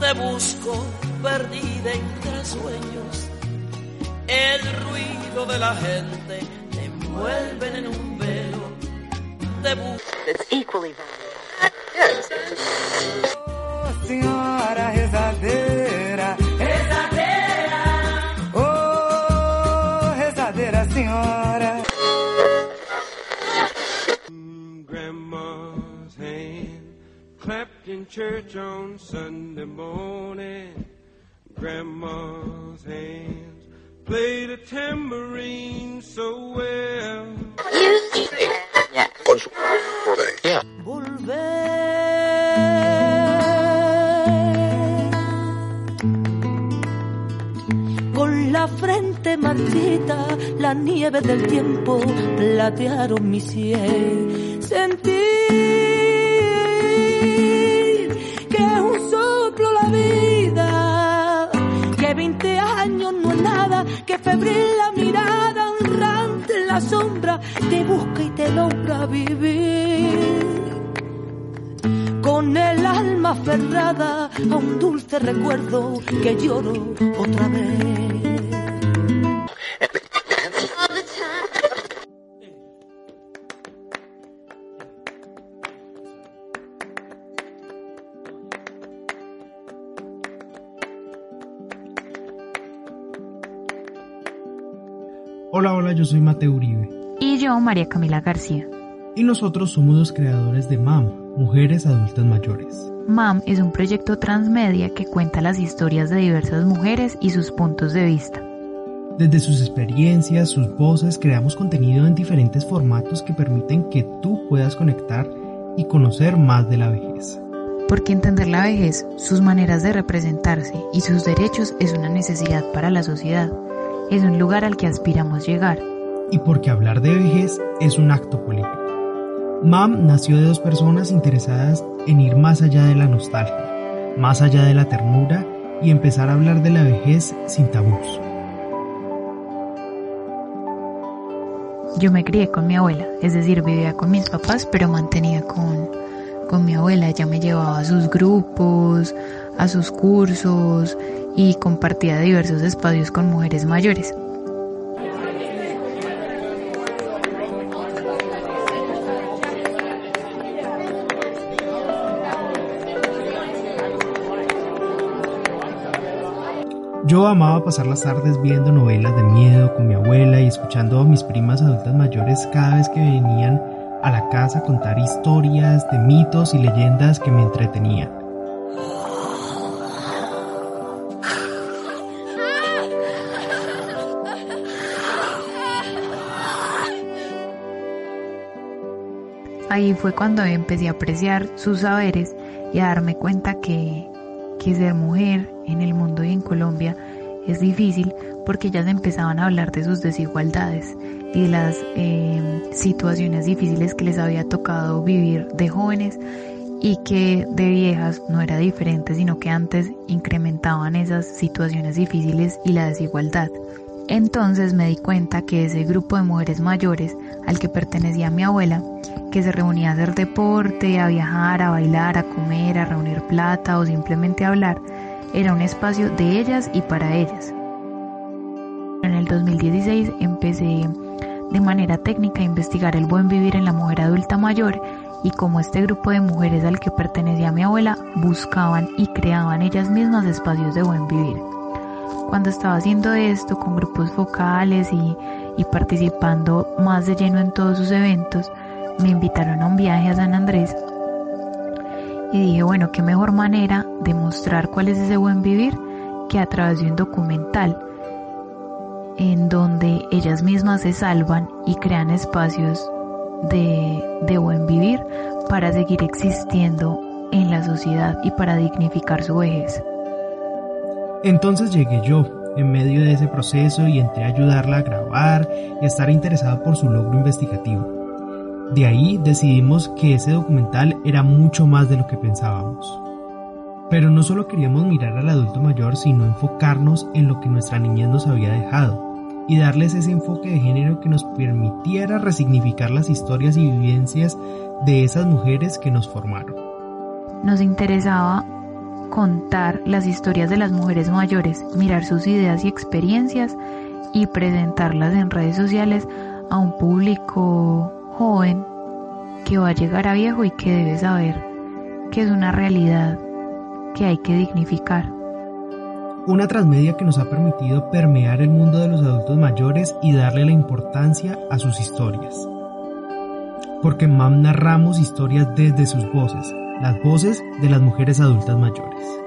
Te busco perdida entre sueños. El ruido de la gente te envuelve en un velo. Te busco. Church on Sunday morning. Grandma's hands played a tambourine so well. Yeah. Con su... Yeah. volver. Con la frente marchita, la nieve del tiempo platearon mi cielo. Sentir te busca y te logra vivir con el alma aferrada a un dulce recuerdo que lloro otra vez. Hola, hola, yo soy Mateo Uribe. Y yo, María Camila García. Y nosotros somos los creadores de MAM, Mujeres Adultas Mayores. MAM es un proyecto transmedia que cuenta las historias de diversas mujeres y sus puntos de vista. Desde sus experiencias, sus voces, creamos contenido en diferentes formatos que permiten que tú puedas conectar y conocer más de la vejez. Porque entender la vejez, sus maneras de representarse y sus derechos es una necesidad para la sociedad. Es un lugar al que aspiramos llegar. Y porque hablar de vejez es un acto político. MAM nació de dos personas interesadas en ir más allá de la nostalgia, más allá de la ternura y empezar a hablar de la vejez sin tabús. Yo me crié con mi abuela, es decir, vivía con mis papás, pero mantenía con, con mi abuela. Ella me llevaba a sus grupos, a sus cursos y compartía diversos espacios con mujeres mayores. Yo amaba pasar las tardes viendo novelas de miedo con mi abuela y escuchando a mis primas adultas mayores cada vez que venían a la casa a contar historias de mitos y leyendas que me entretenían. Ahí fue cuando empecé a apreciar sus saberes y a darme cuenta que, que ser mujer en el mundo y en Colombia es difícil porque ellas empezaban a hablar de sus desigualdades y de las eh, situaciones difíciles que les había tocado vivir de jóvenes y que de viejas no era diferente, sino que antes incrementaban esas situaciones difíciles y la desigualdad. Entonces me di cuenta que ese grupo de mujeres mayores al que pertenecía mi abuela, que se reunía a hacer deporte, a viajar, a bailar, a comer, a reunir plata o simplemente a hablar, era un espacio de ellas y para ellas. En el 2016 empecé de manera técnica a investigar el buen vivir en la mujer adulta mayor y cómo este grupo de mujeres al que pertenecía mi abuela buscaban y creaban ellas mismas espacios de buen vivir. Cuando estaba haciendo esto con grupos focales y, participando más de lleno en todos sus eventos, me invitaron a un viaje a San Andrés y dije, bueno, qué mejor manera de mostrar cuál es ese buen vivir que a través de un documental en donde ellas mismas se salvan y crean espacios de, de buen vivir para seguir existiendo en la sociedad y para dignificar su vejez. Entonces llegué yo, en medio de ese proceso, y entré a ayudarla a grabar y estar interesada por su logro investigativo. De ahí decidimos que ese documental era mucho más de lo que pensábamos. Pero no solo queríamos mirar al adulto mayor, sino enfocarnos en lo que nuestra niñez nos había dejado y darles ese enfoque de género que nos permitiera resignificar las historias y vivencias de esas mujeres que nos formaron. Nos interesaba contar las historias de las mujeres mayores, mirar sus ideas y experiencias y presentarlas en redes sociales a un público joven que va a llegar a viejo y que debe saber que es una realidad que hay que dignificar. Una transmedia que nos ha permitido permear el mundo de los adultos mayores y darle la importancia a sus historias. Porque MAM narramos historias desde sus voces, las voces de las mujeres adultas mayores.